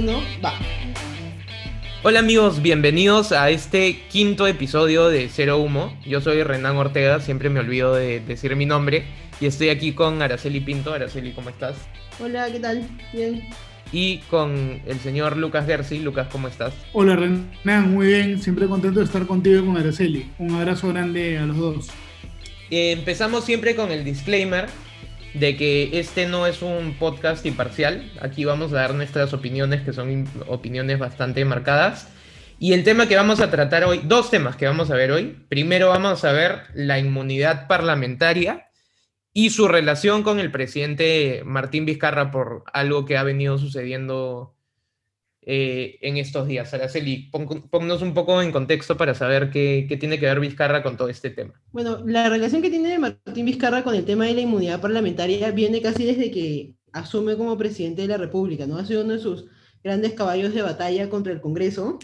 uno, va. Hola amigos, bienvenidos a este quinto episodio de Cero Humo. Yo soy Renan Ortega, siempre me olvido de decir mi nombre y estoy aquí con Araceli Pinto. Araceli, ¿cómo estás? Hola, ¿qué tal? Bien. Y con el señor Lucas Gersi. Lucas, ¿cómo estás? Hola Renan, muy bien, siempre contento de estar contigo y con Araceli. Un abrazo grande a los dos. Eh, empezamos siempre con el disclaimer de que este no es un podcast imparcial. Aquí vamos a dar nuestras opiniones, que son opiniones bastante marcadas. Y el tema que vamos a tratar hoy, dos temas que vamos a ver hoy. Primero vamos a ver la inmunidad parlamentaria y su relación con el presidente Martín Vizcarra por algo que ha venido sucediendo eh, en estos días. Araceli, ponnos un poco en contexto para saber qué, tiene que ver Vizcarra con todo este tema. Bueno, la relación que tiene Martín Vizcarra con el tema de la inmunidad parlamentaria viene casi desde que asume como presidente de la República, ¿no? Ha sido uno de sus grandes caballos de batalla contra el Congreso.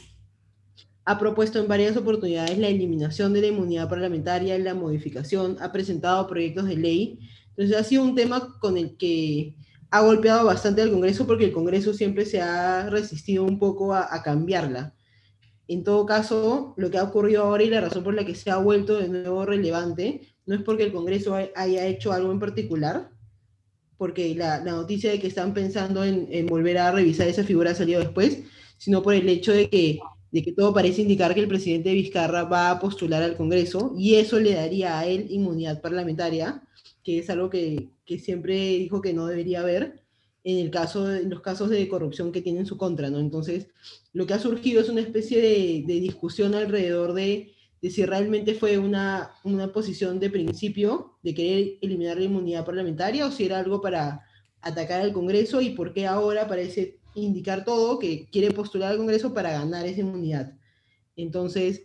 Ha propuesto en varias oportunidades la eliminación de la inmunidad parlamentaria, la modificación, ha presentado proyectos de ley. Entonces ha sido un tema con el que ha golpeado bastante al Congreso porque el Congreso siempre se ha resistido un poco a, cambiarla. En todo caso, lo que ha ocurrido ahora y la razón por la que se ha vuelto de nuevo relevante no es porque el Congreso haya hecho algo en particular, porque la, noticia de que están pensando en, volver a revisar esa figura ha salido después, sino por el hecho de que, de que todo parece indicar que el presidente Vizcarra va a postular al Congreso y eso le daría a él inmunidad parlamentaria que es algo que, que, siempre dijo que no debería haber en, el caso, en los casos de corrupción que tiene en su contra, ¿no? Entonces, lo que ha surgido es una especie de, de discusión alrededor de, de, si realmente fue una, una posición de principio de querer eliminar la inmunidad parlamentaria o si era algo para atacar al Congreso y por qué ahora parece indicar todo que quiere postular al Congreso para ganar esa inmunidad. Entonces,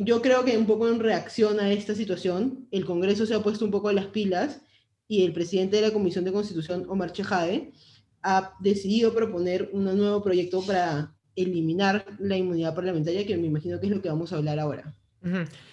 yo creo que un poco en reacción a esta situación, el Congreso se ha puesto un poco las pilas y el presidente de la Comisión de Constitución, Omar Chejade, ha decidido proponer un nuevo proyecto para eliminar la inmunidad parlamentaria, que me imagino que es lo que vamos a hablar ahora.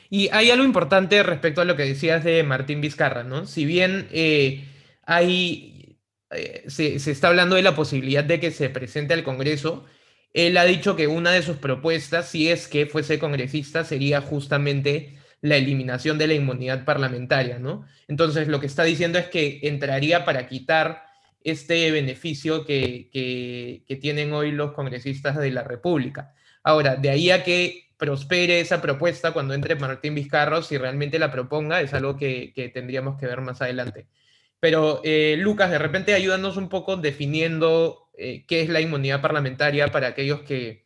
Y hay algo importante respecto a lo que decías de Martín Vizcarra, ¿no? Si bien eh, hay, eh, se, está hablando de la posibilidad de que se presente al Congreso, él ha dicho que una de sus propuestas, si es que fuese congresista, sería justamente la eliminación de la inmunidad parlamentaria, ¿no? Entonces, lo que está diciendo es que entraría para quitar este beneficio que, que, tienen hoy los congresistas de la República. Ahora, de ahí a que prospere esa propuesta cuando entre Martín Vizcarro, si realmente la proponga, es algo que, que tendríamos que ver más adelante. Pero, eh, Lucas, de repente ayúdanos un poco definiendo eh, qué es la inmunidad parlamentaria para aquellos que,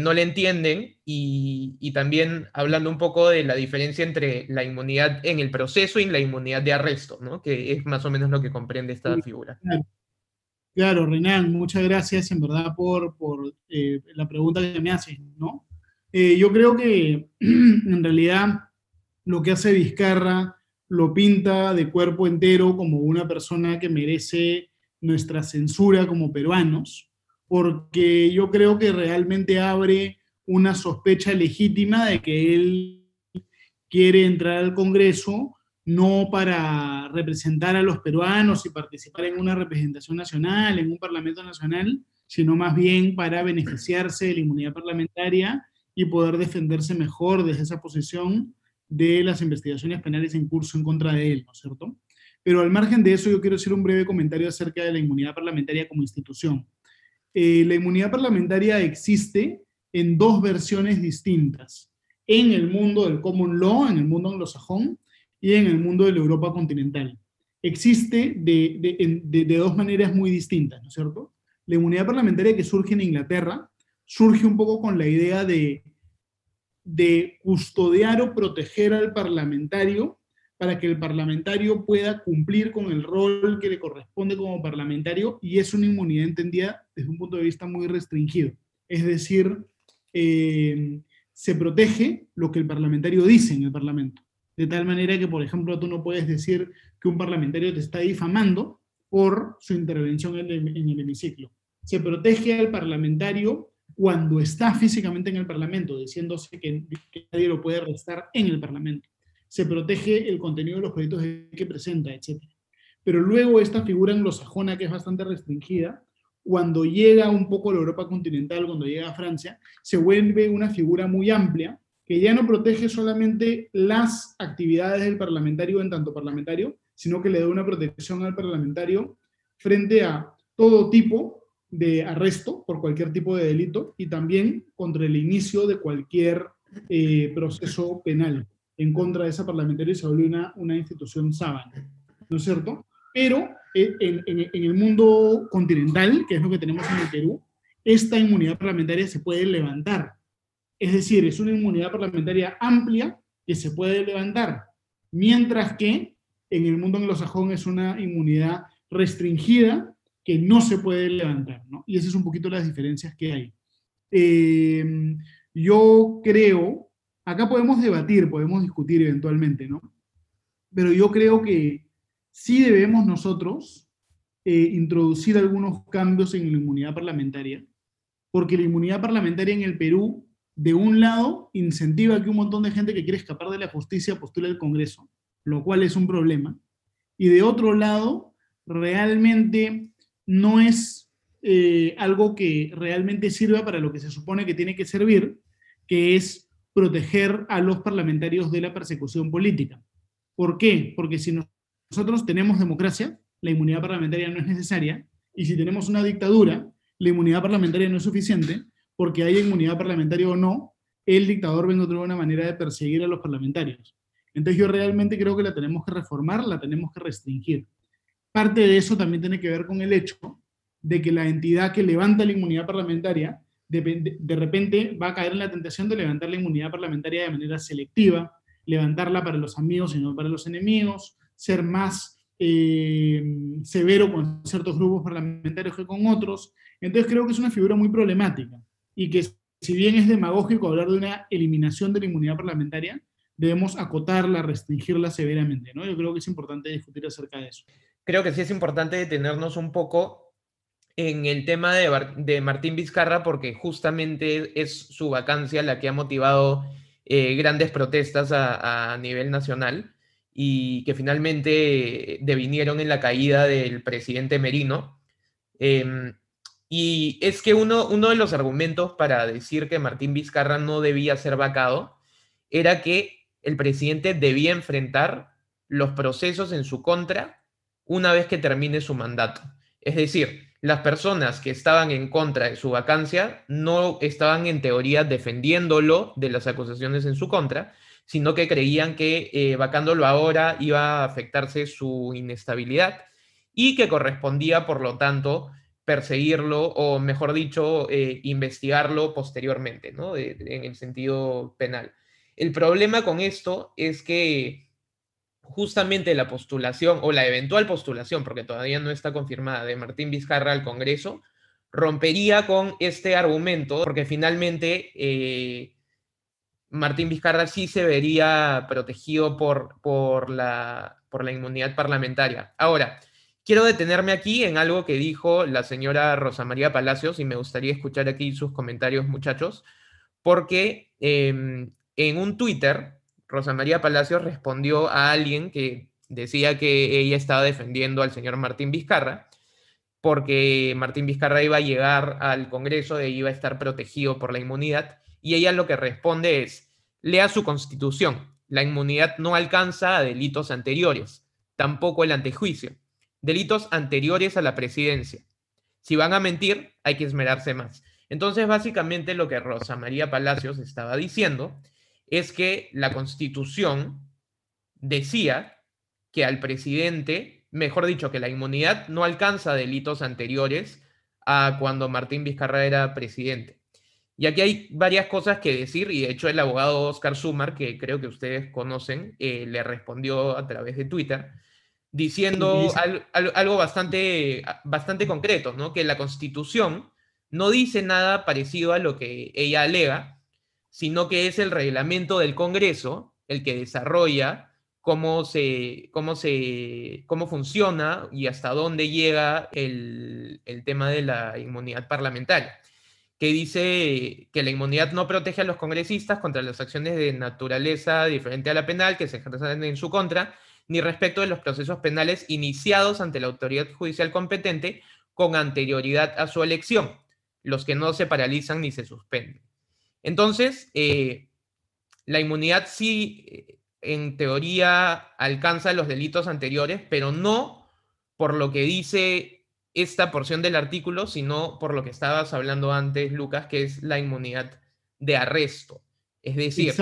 no le entienden y, también hablando un poco de la diferencia entre la inmunidad en el proceso y la inmunidad de arresto, ¿no? que es más o menos lo que comprende esta figura. Claro, Renan, muchas gracias en verdad por, eh, la pregunta que me haces. ¿no? Eh, yo creo que en realidad lo que hace Vizcarra lo pinta de cuerpo entero como una persona que merece nuestra censura como peruanos, porque yo creo que realmente abre una sospecha legítima de que él quiere entrar al Congreso no para representar a los peruanos y participar en una representación nacional, en un Parlamento nacional, sino más bien para beneficiarse de la inmunidad parlamentaria y poder defenderse mejor desde esa posición de las investigaciones penales en curso en contra de él, ¿no es cierto? Pero al margen de eso, yo quiero hacer un breve comentario acerca de la inmunidad parlamentaria como institución. Eh, la inmunidad parlamentaria existe en dos versiones distintas, en el mundo del common law, en el mundo anglosajón, y en el mundo de la Europa continental. Existe de, de dos maneras muy distintas, ¿no es cierto? La inmunidad parlamentaria que surge en Inglaterra surge un poco con la idea de, de custodiar o proteger al parlamentario para que el parlamentario pueda cumplir con el rol que le corresponde como parlamentario y es una inmunidad entendida desde un punto de vista muy restringido. Es decir, eh, se protege lo que el parlamentario dice en el Parlamento. De tal manera que, por ejemplo, tú no puedes decir que un parlamentario te está difamando por su intervención en el, hemiciclo. Se protege al parlamentario cuando está físicamente en el Parlamento, diciéndose que, que nadie lo puede arrestar en el Parlamento se protege el contenido de los proyectos que presenta, etc. Pero luego esta figura anglosajona, que es bastante restringida, cuando llega un poco a la Europa continental, cuando llega a Francia, se vuelve una figura muy amplia que ya no protege solamente las actividades del parlamentario en tanto parlamentario, sino que le da una protección al parlamentario frente a todo tipo de arresto por cualquier tipo de delito y también contra el inicio de cualquier eh, proceso penal en contra de esa parlamentaria se vuelve una, una institución sábana, ¿no es cierto? Pero eh, en, en, el mundo continental, que es lo que tenemos en el Perú, esta inmunidad parlamentaria se puede levantar. Es decir, es una inmunidad parlamentaria amplia que se puede levantar, mientras que en el mundo anglosajón es una inmunidad restringida que no se puede levantar, ¿no? Y esas son un poquito las diferencias que hay. Eh, yo creo, acá podemos debatir, podemos discutir eventualmente, ¿no? Pero yo creo que sí debemos nosotros eh, introducir algunos cambios en la inmunidad parlamentaria, porque la inmunidad parlamentaria en el Perú, de un lado, incentiva que un montón de gente que quiere escapar de la justicia postule al Congreso, lo cual es un problema, y de otro lado, realmente no es eh, algo que realmente sirva para lo que se supone que tiene que servir, que es proteger a los parlamentarios de la persecución política. ¿Por qué? Porque si nosotros tenemos democracia, la inmunidad parlamentaria no es necesaria, y si tenemos una dictadura, la inmunidad parlamentaria no es suficiente, porque haya inmunidad parlamentaria o no, el dictador va a encontrar una manera de perseguir a los parlamentarios. Entonces yo realmente creo que la tenemos que reformar, la tenemos que restringir. Parte de eso también tiene que ver con el hecho de que la entidad que levanta la inmunidad parlamentaria de, repente va a caer en la tentación de levantar la inmunidad parlamentaria de manera selectiva, levantarla para los amigos y no para los enemigos, ser más eh, severo con ciertos grupos parlamentarios que con otros. Entonces creo que es una figura muy problemática y que si bien es demagógico hablar de una eliminación de la inmunidad parlamentaria, debemos acotarla, restringirla severamente. ¿no? Yo creo que es importante discutir acerca de eso. Creo que sí es importante detenernos un poco en el tema de, Martín Vizcarra porque justamente es su vacancia la que ha motivado eh, grandes protestas a, nivel nacional y que finalmente devinieron en la caída del presidente Merino. Em, y es que uno, uno de los argumentos para decir que Martín Vizcarra no debía ser vacado era que el presidente debía enfrentar los procesos en su contra una vez que termine su mandato. Es decir, las personas que estaban en contra de su vacancia no estaban en teoría defendiéndolo de las acusaciones en su contra, sino que creían que eh, vacándolo ahora iba a afectarse su inestabilidad y que correspondía, por lo tanto, perseguirlo o, mejor dicho, eh, investigarlo posteriormente, ¿no? en el sentido penal. El problema con esto es que justamente la postulación o la eventual postulación, porque todavía no está confirmada, de Martín Vizcarra al Congreso, rompería con este argumento, porque finalmente eh, Martín Vizcarra sí se vería protegido por, por, la, por la inmunidad parlamentaria. Ahora, quiero detenerme aquí en algo que dijo la señora Rosa María Palacios y me gustaría escuchar aquí sus comentarios, muchachos, porque em, en un Twitter Rosa María Palacios respondió a alguien que decía que ella estaba defendiendo al señor Martín Vizcarra, porque Martín Vizcarra iba a llegar al Congreso e iba a estar protegido por la inmunidad, y ella lo que responde es, lea su constitución, la inmunidad no alcanza a delitos anteriores, tampoco el antejuicio, delitos anteriores a la presidencia. Si van a mentir, hay que esmerarse más. Entonces, básicamente lo que Rosa María Palacios estaba diciendo es que la constitución decía que al presidente, mejor dicho, que la inmunidad no alcanza delitos anteriores a cuando Martín Vizcarra era presidente. Y aquí hay varias cosas que decir, y de hecho el abogado Oscar Sumar, que creo que ustedes conocen, eh, le respondió a través de Twitter, diciendo algo, bastante, bastante concreto, ¿no? que la constitución no dice nada parecido a lo que ella alega, sino que es el reglamento del Congreso el que desarrolla cómo, se, cómo, se, cómo funciona y hasta dónde llega el, tema de la inmunidad parlamentaria, que dice que la inmunidad no protege a los congresistas contra las acciones de naturaleza diferente a la penal que se ejercen en su contra, ni respecto de los procesos penales iniciados ante la autoridad judicial competente con anterioridad a su elección, los que no se paralizan ni se suspenden. Entonces, eh, la inmunidad sí, eh, en teoría, alcanza los delitos anteriores, pero no por lo que dice esta porción del artículo, sino por lo que estabas hablando antes, Lucas, que es la inmunidad de arresto. Es decir,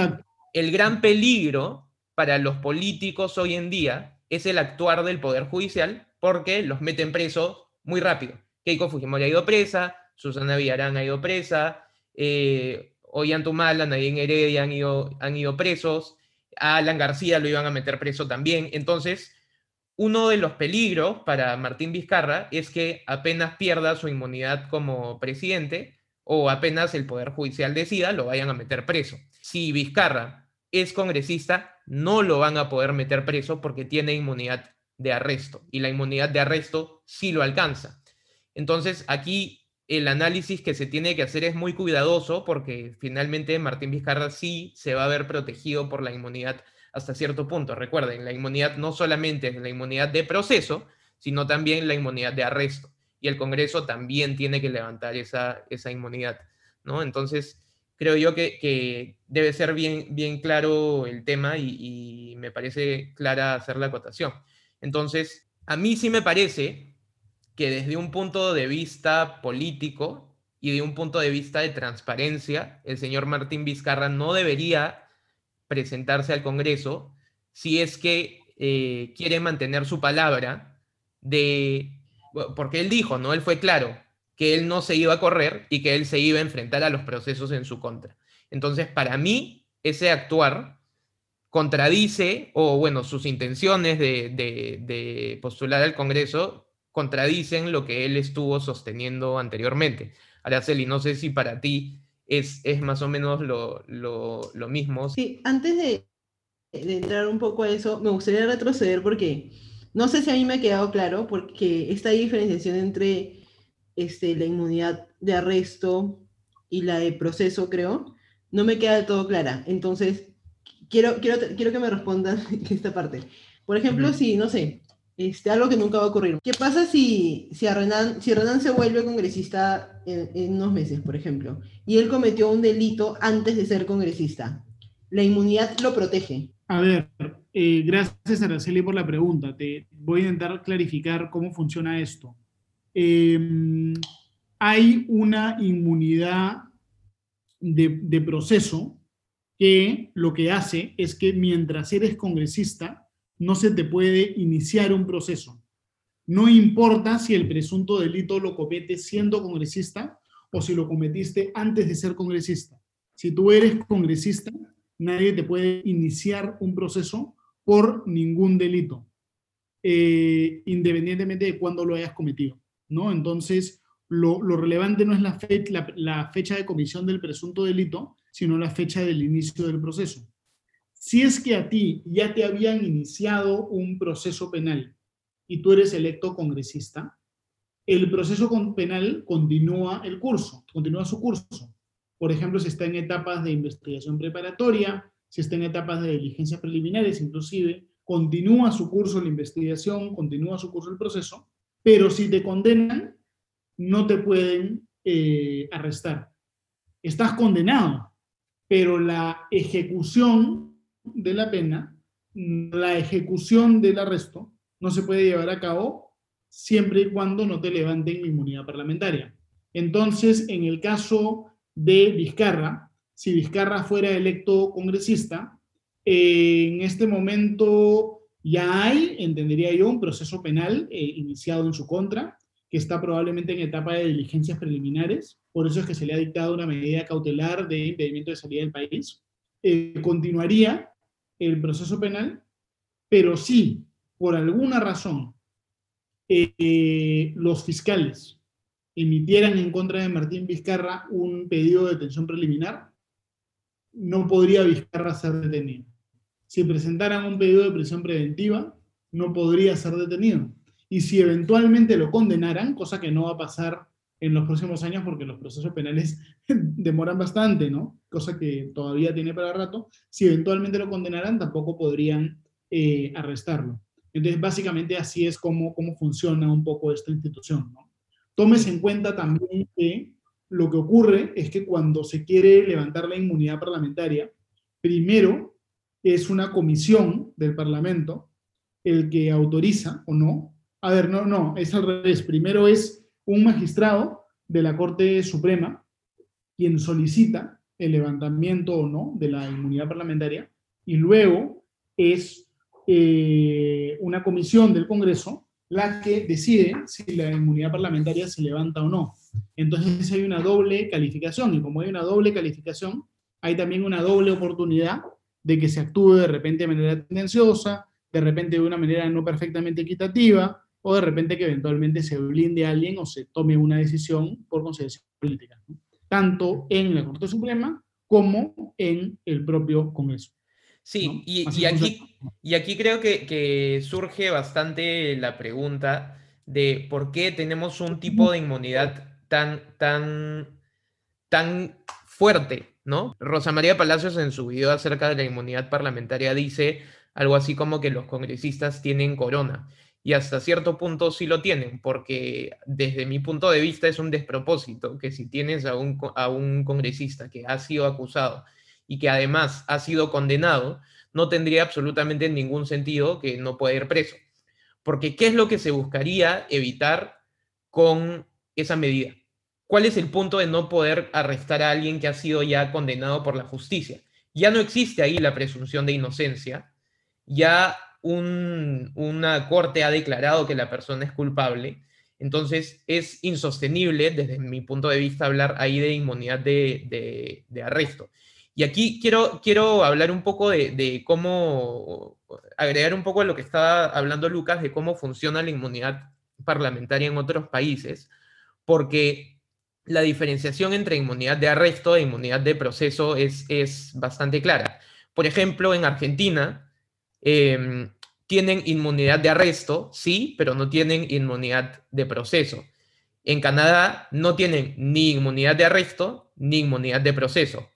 el gran peligro para los políticos hoy en día es el actuar del Poder Judicial porque los meten presos muy rápido. Keiko Fujimori ha ido presa, Susana Villarán ha ido presa, eh, Ollantumala, Nadine Heredia han ido, han ido presos, a Alan García lo iban a meter preso también. Entonces, uno de los peligros para Martín Vizcarra es que apenas pierda su inmunidad como presidente o apenas el Poder Judicial decida, lo vayan a meter preso. Si Vizcarra es congresista, no lo van a poder meter preso porque tiene inmunidad de arresto y la inmunidad de arresto sí lo alcanza. Entonces, aquí el análisis que se tiene que hacer es muy cuidadoso porque finalmente Martín Vizcarra sí se va a ver protegido por la inmunidad hasta cierto punto. Recuerden, la inmunidad no solamente es la inmunidad de proceso, sino también la inmunidad de arresto. Y el Congreso también tiene que levantar esa, inmunidad. ¿no? Entonces, creo yo que, debe ser bien, bien claro el tema y, y me parece clara hacer la acotación. Entonces, a mí sí me parece que desde un punto de vista político y de un punto de vista de transparencia, el señor Martín Vizcarra no debería presentarse al Congreso si es que eh, quiere mantener su palabra de, porque él dijo, ¿no? Él fue claro que él no se iba a correr y que él se iba a enfrentar a los procesos en su contra. Entonces, para mí, ese actuar contradice, o bueno, sus intenciones de, de postular al Congreso contradicen lo que él estuvo sosteniendo anteriormente. Araceli, no sé si para ti es, es más o menos lo, lo, mismo. Sí, antes de, de, entrar un poco a eso, me gustaría retroceder porque no sé si a mí me ha quedado claro, porque esta diferenciación entre este, la inmunidad de arresto y la de proceso, creo, no me queda del todo clara. Entonces, quiero, quiero, quiero que me respondan esta parte. Por ejemplo, si, no sé, este, algo que nunca va a ocurrir. ¿Qué pasa si, si, Renan, si se vuelve congresista en, unos meses, por ejemplo, y él cometió un delito antes de ser congresista? ¿La inmunidad lo protege? A ver, eh, gracias Araceli por la pregunta. Te voy a intentar clarificar cómo funciona esto. Em, hay una inmunidad de proceso que lo que hace es que mientras eres congresista, no se te puede iniciar un proceso. No importa si el presunto delito lo cometes siendo congresista o si lo cometiste antes de ser congresista. Si tú eres congresista, nadie te puede iniciar un proceso por ningún delito, eh, independientemente de cuándo lo hayas cometido. ¿no? Entonces, lo, relevante no es la, la fecha de comisión del presunto delito, sino la fecha del inicio del proceso. Si es que a ti ya te habían iniciado un proceso penal y tú eres electo congresista, el proceso penal continúa el curso, continúa su curso. Por ejemplo, si está en etapas de investigación preparatoria, si está en etapas de diligencias preliminares, inclusive, continúa su curso la investigación, continúa su curso el proceso, pero si te condenan, no te pueden eh, arrestar. Estás condenado, pero la ejecución de la pena, la ejecución del arresto no se puede llevar a cabo siempre y cuando no te levanten la inmunidad parlamentaria. Entonces, en el caso de Vizcarra, si Vizcarra fuera electo congresista, en este momento ya hay, entendería yo, un proceso penal eh, iniciado en su contra, que está probablemente en etapa de diligencias preliminares, por eso es que se le ha dictado una medida cautelar de impedimento de salida del país. Eh, continuaría el proceso penal, pero si por alguna razón eh, los fiscales emitieran en contra de Martín Vizcarra un pedido de detención preliminar, no podría Vizcarra ser detenido. Si presentaran un pedido de prisión preventiva, no podría ser detenido. Y si eventualmente lo condenaran, cosa que no va a pasar en los próximos años porque los procesos penales demoran bastante, ¿no? Cosa que todavía tiene para rato. Si eventualmente lo condenaran, tampoco podrían eh, arrestarlo. Entonces, básicamente así es como, cómo funciona un poco esta institución, ¿no? Tómese en cuenta también que lo que ocurre es que cuando se quiere levantar la inmunidad parlamentaria, primero es una comisión del Parlamento el que autoriza o no. A ver, no, no, es al revés. Primero es un magistrado de la Corte Suprema quien solicita el levantamiento o no de la inmunidad parlamentaria y luego es eh, una comisión del Congreso la que decide si la inmunidad parlamentaria se levanta o no. Entonces hay una doble calificación y como hay una doble calificación, hay también una doble oportunidad de que se actúe de repente de manera tendenciosa, de repente de una manera no perfectamente equitativa, o de repente que eventualmente se blinde a alguien o se tome una decisión por consideración política, tanto en la Corte Suprema como en el propio Congreso. Sí, y, aquí, y aquí creo que, surge bastante la pregunta de por qué tenemos un tipo de inmunidad tan, tan, tan fuerte, ¿no? Rosa María Palacios en su video acerca de la inmunidad parlamentaria dice algo así como que los congresistas tienen corona. Y hasta cierto punto sí lo tienen, porque desde mi punto de vista es un despropósito que si tienes a un, a un congresista que ha sido acusado y que además ha sido condenado, no tendría absolutamente ningún sentido que no pueda ir preso. Porque ¿qué es lo que se buscaría evitar con esa medida? ¿Cuál es el punto de no poder arrestar a alguien que ha sido ya condenado por la justicia? Ya no existe ahí la presunción de inocencia, ya una corte ha declarado que la persona es culpable, entonces es insostenible desde mi punto de vista hablar ahí de inmunidad de arresto. Y aquí quiero, quiero hablar un poco de, cómo, agregar un poco a lo que estaba hablando Lucas, de cómo funciona la inmunidad parlamentaria en otros países, porque la diferenciación entre inmunidad de arresto e inmunidad de proceso es, es bastante clara. Por ejemplo, en Argentina em, tienen inmunidad de arresto, sí, pero no tienen inmunidad de proceso. En Canadá no tienen ni inmunidad de arresto ni inmunidad de proceso.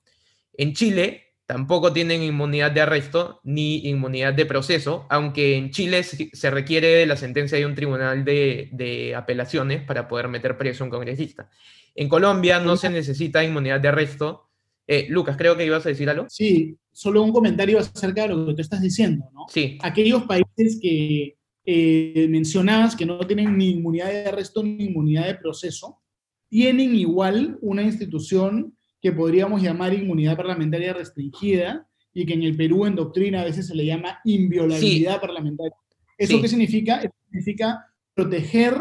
En Chile tampoco tienen inmunidad de arresto ni inmunidad de proceso, aunque en Chile se requiere la sentencia de un tribunal de, apelaciones para poder meter preso a un congresista. En Colombia no se necesita inmunidad de arresto. Eh, Lucas, creo que ibas a decir algo. Sí, solo un comentario acerca de lo que tú estás diciendo, ¿no? Sí. Aquellos países que eh, mencionabas que no tienen ni inmunidad de arresto ni inmunidad de proceso, tienen igual una institución que podríamos llamar inmunidad parlamentaria restringida y que en el Perú en doctrina a veces se le llama inviolabilidad parlamentaria. ¿Eso qué significa? Eso significa proteger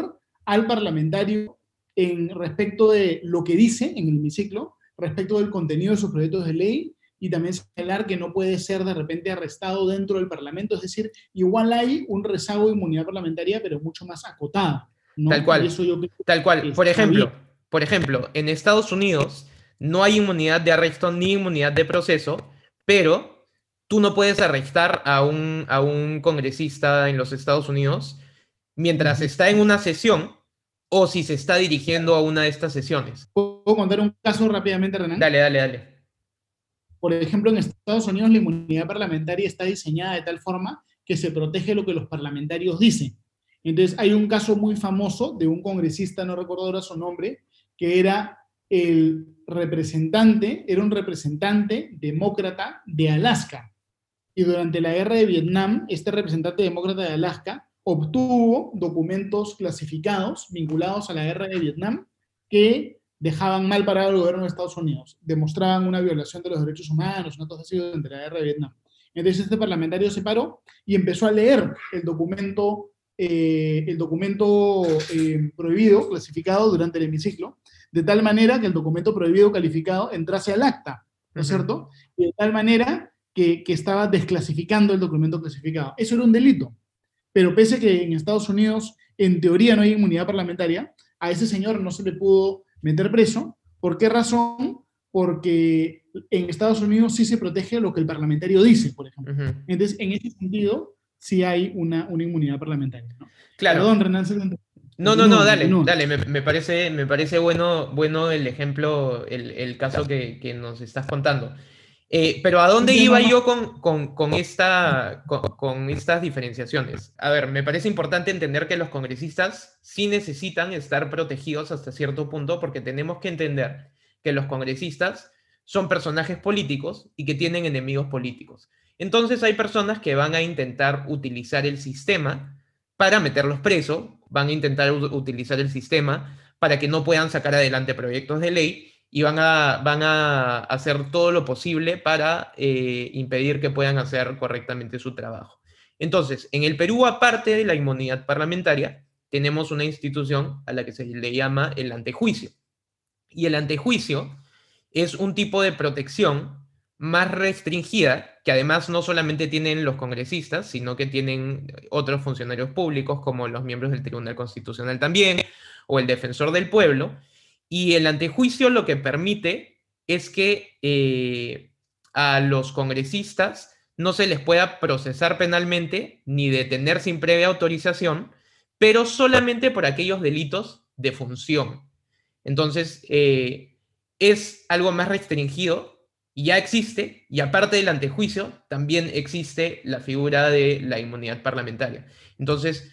al parlamentario en respecto de lo que dice en el hemiciclo, respecto del contenido de sus proyectos de ley y también señalar que no puede ser de repente arrestado dentro del Parlamento. Es decir, igual hay un rezago de inmunidad parlamentaria, pero mucho más acotada. Tal cual. Tal cual. Por ejemplo, por ejemplo, en Estados Unidos no hay inmunidad de arresto ni inmunidad de proceso, pero tú no puedes arrestar a un, a un congresista en los Estados Unidos mientras está en una sesión o si se está dirigiendo a una de estas sesiones. ¿Puedo contar un caso rápidamente, Renan? Dale, dale, dale. Por ejemplo, en Estados Unidos la inmunidad parlamentaria está diseñada de tal forma que se protege lo que los parlamentarios dicen. Entonces, hay un caso muy famoso de un congresista, no recuerdo ahora su nombre, que era el representante, era un representante demócrata de Alaska. Y durante la guerra de Vietnam, este representante demócrata de Alaska obtuvo documentos clasificados vinculados a la guerra de Vietnam que dejaban mal parado al gobierno de Estados Unidos, demostraban una violación de los derechos humanos, una cosa así durante la guerra de Vietnam. Entonces este parlamentario se paró y empezó a leer el documento, eh, el documento eh, prohibido, clasificado durante el hemiciclo, de tal manera que el documento prohibido calificado entrase al acta, ¿no es cierto? Y de tal manera que, estaba desclasificando el documento clasificado. Eso era un delito. Pero pese a que en Estados Unidos, en teoría, no hay inmunidad parlamentaria, a ese señor no se le pudo meter preso. ¿Por qué razón? Porque en Estados Unidos sí se protege lo que el parlamentario dice, por ejemplo. Entonces, en ese sentido, sí hay una, una inmunidad parlamentaria. Claro. Perdón, Renan, no, no, no, dale, dale, me, parece, me parece bueno, bueno el ejemplo, el, caso que, nos estás contando. Eh, pero ¿a dónde iba yo con, esta, con, estas diferenciaciones? A ver, me parece importante entender que los congresistas sí necesitan estar protegidos hasta cierto punto porque tenemos que entender que los congresistas son personajes políticos y que tienen enemigos políticos. Entonces hay personas que van a intentar utilizar el sistema para meterlos presos, van a intentar utilizar el sistema para que no puedan sacar adelante proyectos de ley y van a, van a hacer todo lo posible para eh, impedir que puedan hacer correctamente su trabajo. Entonces, en el Perú, aparte de la inmunidad parlamentaria, tenemos una institución a la que se le llama el antejuicio. Y el antejuicio es un tipo de protección más restringida, que además no solamente tienen los congresistas, sino que tienen otros funcionarios públicos, como los miembros del Tribunal Constitucional también, o el defensor del pueblo, y el antejuicio lo que permite es que eh, a los congresistas no se les pueda procesar penalmente ni detener sin previa autorización, pero solamente por aquellos delitos de función. Entonces, eh, es algo más restringido y ya existe, y aparte del antejuicio, también existe la figura de la inmunidad parlamentaria. Entonces,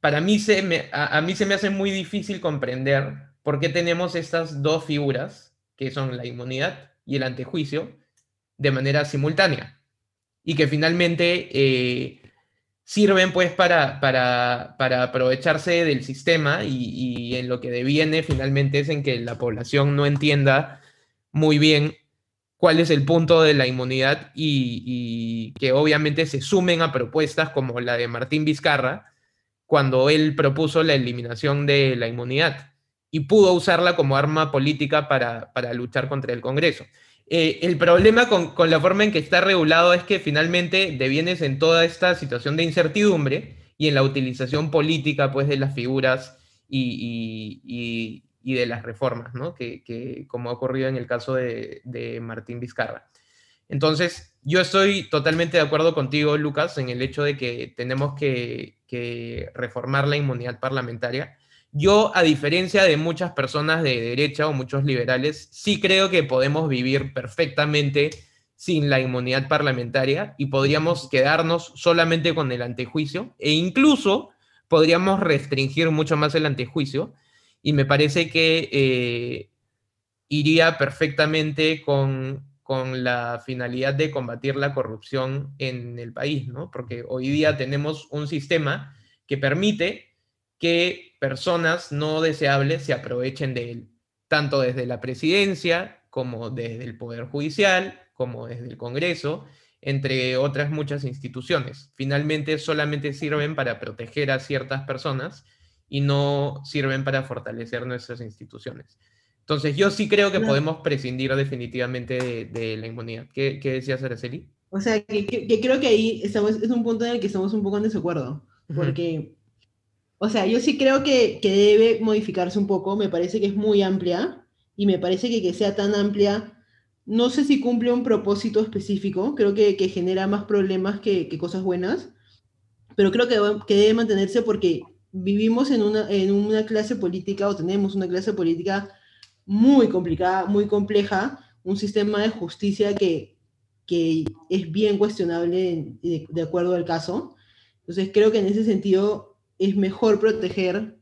para mí se me, a mí se me hace muy difícil comprender ¿Por qué tenemos estas dos figuras, que son la inmunidad y el antejuicio, de manera simultánea? Y que finalmente eh, sirven pues para, para, aprovecharse del sistema y, en lo que deviene finalmente es en que la población no entienda muy bien cuál es el punto de la inmunidad y, que obviamente se sumen a propuestas como la de Martín Vizcarra cuando él propuso la eliminación de la inmunidad y pudo usarla como arma política para, luchar contra el Congreso. Eh, el problema con, la forma en que está regulado es que finalmente devienes en toda esta situación de incertidumbre y en la utilización política pues, de las figuras y, de las reformas, ¿no? que, como ha ocurrido en el caso de, Martín Vizcarra. Entonces, yo estoy totalmente de acuerdo contigo, Lucas, en el hecho de que tenemos que, que reformar la inmunidad parlamentaria yo, a diferencia de muchas personas de derecha o muchos liberales, sí creo que podemos vivir perfectamente sin la inmunidad parlamentaria y podríamos quedarnos solamente con el antejuicio e incluso podríamos restringir mucho más el antejuicio y me parece que eh, iría perfectamente con, con la finalidad de combatir la corrupción en el país, ¿no? Porque hoy día tenemos un sistema que permite que personas no deseables se aprovechen de él, tanto desde la presidencia como desde el Poder Judicial, como desde el Congreso, entre otras muchas instituciones. Finalmente solamente sirven para proteger a ciertas personas y no sirven para fortalecer nuestras instituciones. Entonces yo sí creo que podemos prescindir definitivamente de, la inmunidad. ¿Qué, qué decías, Araceli? O sea, que, creo que ahí estamos, es un punto en el que estamos un poco en desacuerdo, porque o sea, yo sí creo que, debe modificarse un poco, me parece que es muy amplia y me parece que que sea tan amplia, no sé si cumple un propósito específico, creo que, genera más problemas que, cosas buenas, pero creo que, que debe mantenerse porque vivimos en una, en una clase política o tenemos una clase política muy complicada, muy compleja, un sistema de justicia que, que es bien cuestionable de, de acuerdo al caso. Entonces creo que en ese sentido es mejor proteger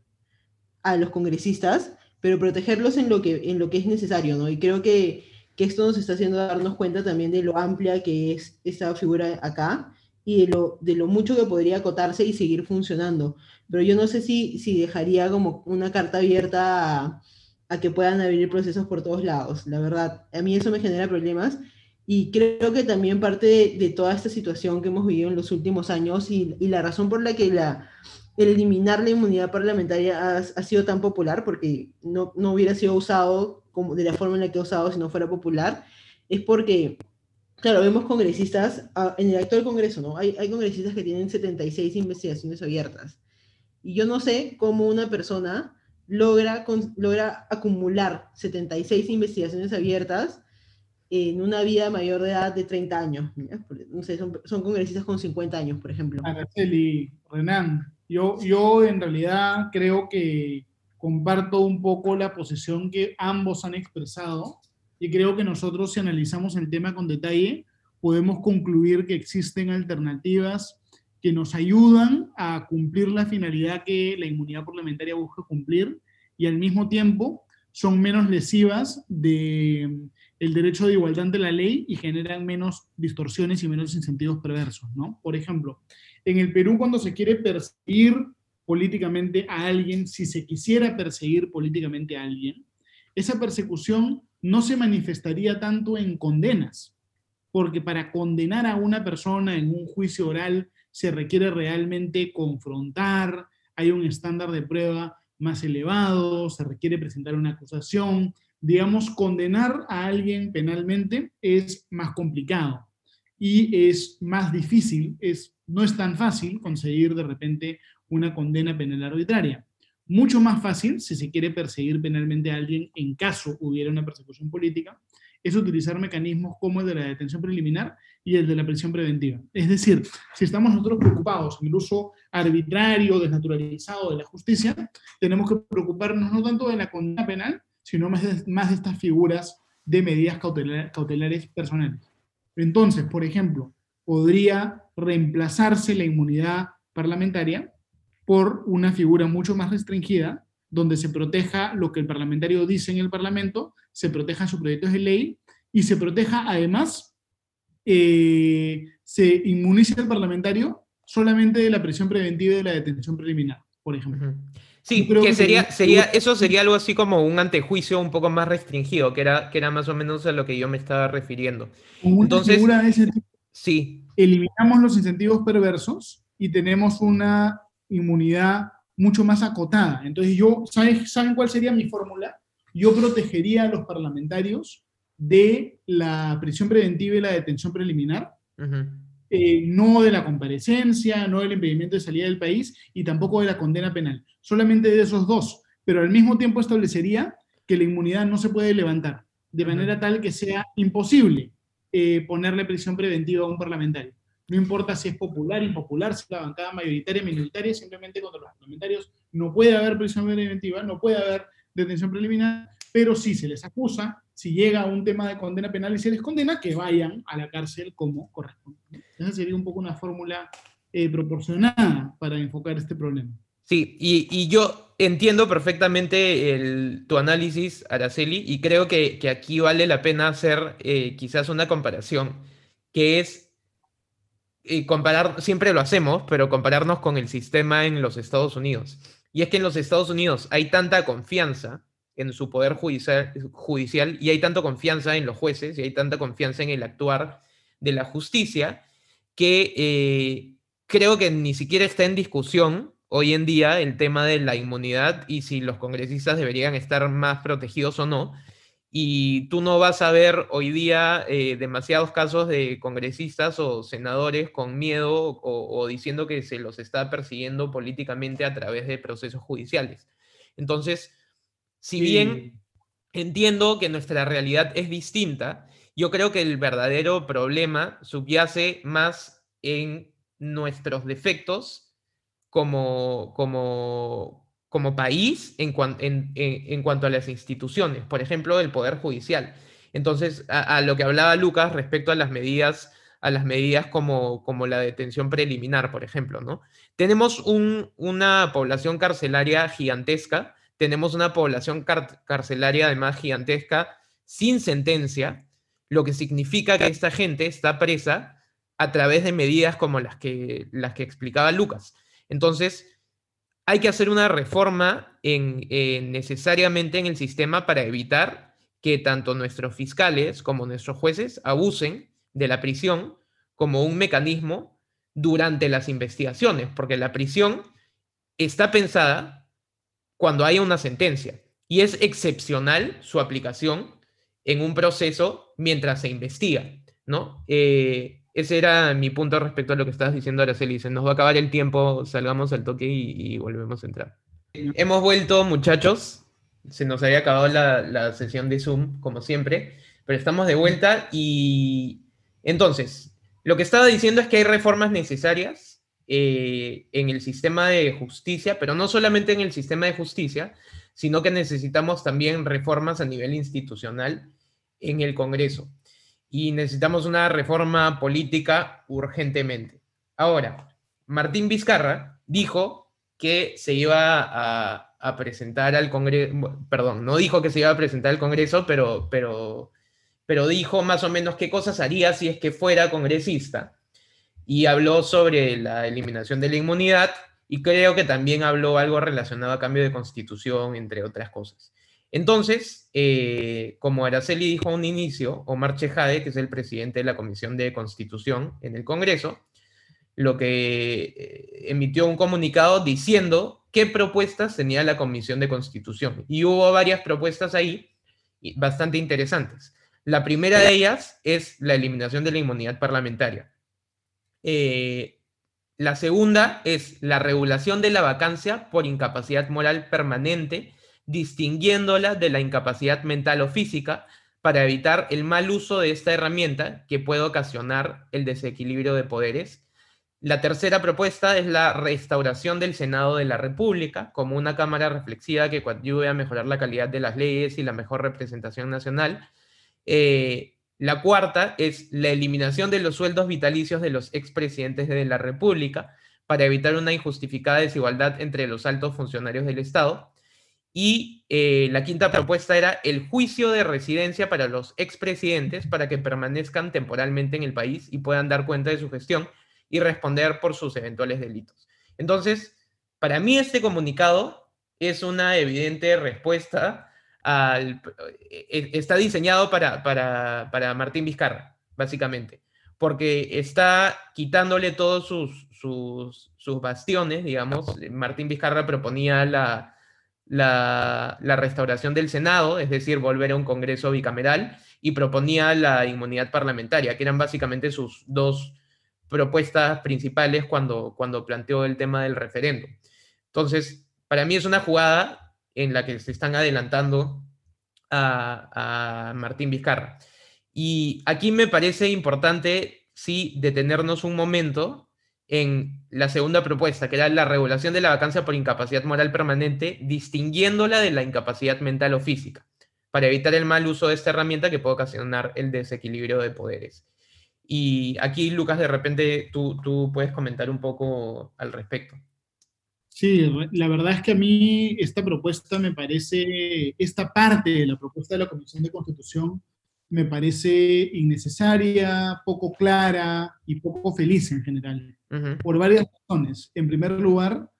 a los congresistas, pero protegerlos en lo que, en lo que es necesario, ¿no? Y creo que, que esto nos está haciendo darnos cuenta también de lo amplia que es esta figura acá y de lo, de lo mucho que podría acotarse y seguir funcionando. Pero yo no sé si, si dejaría como una carta abierta a, que puedan abrir procesos por todos lados. La verdad, a mí eso me genera problemas y creo que también parte de, toda esta situación que hemos vivido en los últimos años y, y la razón por la que la, eliminar la inmunidad parlamentaria ha, sido tan popular, porque no, no, hubiera sido usado como de la forma en la que ha usado si no fuera popular, es porque, claro, vemos congresistas, ah, en el actual Congreso, ¿no? Hay, hay congresistas que tienen 76 investigaciones abiertas. Y yo no sé cómo una persona logra, logra acumular 76 investigaciones abiertas en una vida mayor de edad de 30 años. No sé, son, son, congresistas con 50 años, por ejemplo. Araceli, Renan, yo, yo en realidad creo que comparto un poco la posición que ambos han expresado Y creo que nosotros si analizamos el tema con detalle, podemos concluir que existen alternativas que nos ayudan a cumplir la finalidad que la inmunidad parlamentaria busca cumplir y al mismo tiempo son menos lesivas del el derecho de igualdad ante la ley y generan menos distorsiones y menos incentivos perversos, ¿no? Por ejemplo, en el Perú cuando se quiere perseguir políticamente a alguien, si se quisiera perseguir políticamente a alguien, esa persecución no se manifestaría tanto en condenas, porque para condenar a una persona en un juicio oral se requiere realmente confrontar, hay un estándar de prueba más elevado, se requiere presentar una acusación. Digamos, condenar a alguien penalmente es más complicado y es más difícil, es, no es tan fácil conseguir de repente una condena penal arbitraria. Mucho más fácil, si se quiere perseguir penalmente a alguien en caso hubiera una persecución política, es utilizar mecanismos como el de la detención preliminar y el de la prisión preventiva. Es decir, si estamos nosotros preocupados en el uso arbitrario, desnaturalizado de la justicia, tenemos que preocuparnos no tanto de la condena penal, sino más de, más de estas figuras de medidas cautelares personales. Entonces, por ejemplo, podría reemplazarse la inmunidad parlamentaria por una figura mucho más restringida, donde se proteja lo que el parlamentario dice en el Parlamento, se protejan sus proyectos de ley y se proteja además, eh, se inmunice al parlamentario solamente de la prisión preventiva y de la detención preliminar, por ejemplo. Sí, que, sería, sería, eso sería algo así como un antejuicio un poco más restringido, que era, que era más o menos a lo que yo me estaba refiriendo. Entonces, sí. eliminamos los incentivos perversos y tenemos una inmunidad mucho más acotada. Entonces yo, ¿saben cuál sería mi fórmula? Yo protegería a los parlamentarios de la prisión preventiva y la detención preliminar, eh, no de la comparecencia, no del impedimento de salida del país y tampoco de la condena penal, solamente de esos dos, pero al mismo tiempo establecería que la inmunidad no se puede levantar, de manera tal que sea imposible eh, ponerle prisión preventiva a un parlamentario. No importa si es popular, impopular, si es la bancada mayoritaria, minoritaria, simplemente contra los parlamentarios no puede haber prisión preventiva, no puede haber detención preliminar, pero si se les acusa, si llega a un tema de condena penal y se les condena, que vayan a la cárcel como corresponde. Esa sería un poco una fórmula eh, proporcionada para enfocar este problema. Sí, y, yo entiendo perfectamente tu análisis, Araceli, y creo que, aquí vale la pena hacer eh, quizás una comparación, que es eh, comparar, siempre lo hacemos, pero compararnos con el sistema en los Estados Unidos. Y es que en los Estados Unidos hay tanta confianza en su poder judicial, judicial y hay tanta confianza en los jueces y hay tanta confianza en el actuar de la justicia que eh, creo que ni siquiera está en discusión hoy en día el tema de la inmunidad y si los congresistas deberían estar más protegidos o no. Y tú no vas a ver hoy día eh, demasiados casos de congresistas o senadores con miedo o, diciendo que se los está persiguiendo políticamente a través de procesos judiciales. Entonces, si bien entiendo que nuestra realidad es distinta, yo creo que el verdadero problema subyace más en nuestros defectos como, como, como país en, en, cuanto a las instituciones, por ejemplo, el Poder Judicial. Entonces, a, lo que hablaba Lucas respecto a las medidas, a las medidas como, como la detención preliminar, por ejemplo, ¿no? Tenemos una población carcelaria gigantesca, tenemos una población carcelaria además gigantesca sin sentencia, lo que significa que esta gente está presa a través de medidas como las que, las que explicaba Lucas. Entonces, hay que hacer una reforma necesariamente en el sistema para evitar que tanto nuestros fiscales como nuestros jueces abusen de la prisión como un mecanismo durante las investigaciones, porque la prisión está pensada cuando haya una sentencia y es excepcional su aplicación en un proceso mientras se investiga, ¿no? Eh, ese era mi punto respecto a lo que estabas diciendo, Araceli. Se nos va a acabar el tiempo, salgamos al toque y, volvemos a entrar. Hemos vuelto, muchachos. Se nos había acabado la, sesión de Zoom, como siempre, pero estamos de vuelta y entonces, lo que estaba diciendo es que hay reformas necesarias eh, en el sistema de justicia, pero no solamente en el sistema de justicia, sino que necesitamos también reformas a nivel institucional en el Congreso. Y necesitamos una reforma política urgentemente. Ahora, Martín Vizcarra dijo que se iba a, presentar al Congreso, perdón, no dijo que se iba a presentar al Congreso, pero, pero, pero dijo más o menos qué cosas haría si es que fuera congresista. Y habló sobre la eliminación de la inmunidad y creo que también habló algo relacionado a cambio de constitución, entre otras cosas. Entonces, eh, como Araceli dijo a un inicio, Omar Chejade, que es el presidente de la Comisión de Constitución en el Congreso, lo que eh, emitió un comunicado diciendo qué propuestas tenía la Comisión de Constitución. Y hubo varias propuestas ahí bastante interesantes. La primera de ellas es la eliminación de la inmunidad parlamentaria. Eh, la segunda es la regulación de la vacancia por incapacidad moral permanente, distinguiéndola de la incapacidad mental o física para evitar el mal uso de esta herramienta que puede ocasionar el desequilibrio de poderes la tercera propuesta es la restauración del Senado de la República como una cámara reflexiva que ayude a mejorar la calidad de las leyes y la mejor representación nacional. Eh, la cuarta es la eliminación de los sueldos vitalicios de los expresidentes de la República para evitar una injustificada desigualdad entre los altos funcionarios del Estado. Y eh, la quinta propuesta era el juicio de residencia para los expresidentes para que permanezcan temporalmente en el país y puedan dar cuenta de su gestión y responder por sus eventuales delitos. Entonces, para mí este comunicado es una evidente respuesta E, e, está diseñado para, para, Martín Vizcarra, básicamente, porque está quitándole todos sus, sus, bastiones, digamos. Martín Vizcarra proponía la, la, la, restauración del Senado, es decir, volver a un Congreso bicameral, y proponía la inmunidad parlamentaria, que eran básicamente sus dos propuestas principales cuando, cuando planteó el tema del referéndum. Entonces, para mí es una jugada en la que se están adelantando a, Martín Vizcarra. Y aquí me parece importante, sí, detenernos un momento en la segunda propuesta, que era la regulación de la vacancia por incapacidad moral permanente, distinguiéndola de la incapacidad mental o física, para evitar el mal uso de esta herramienta que puede ocasionar el desequilibrio de poderes. Y aquí, Lucas, de repente tú, tú puedes comentar un poco al respecto. Sí, la verdad es que a mí esta propuesta me parece, esta parte de la propuesta de la Comisión de Constitución me parece innecesaria, poco clara y poco feliz en general, por varias razones. En primer lugar,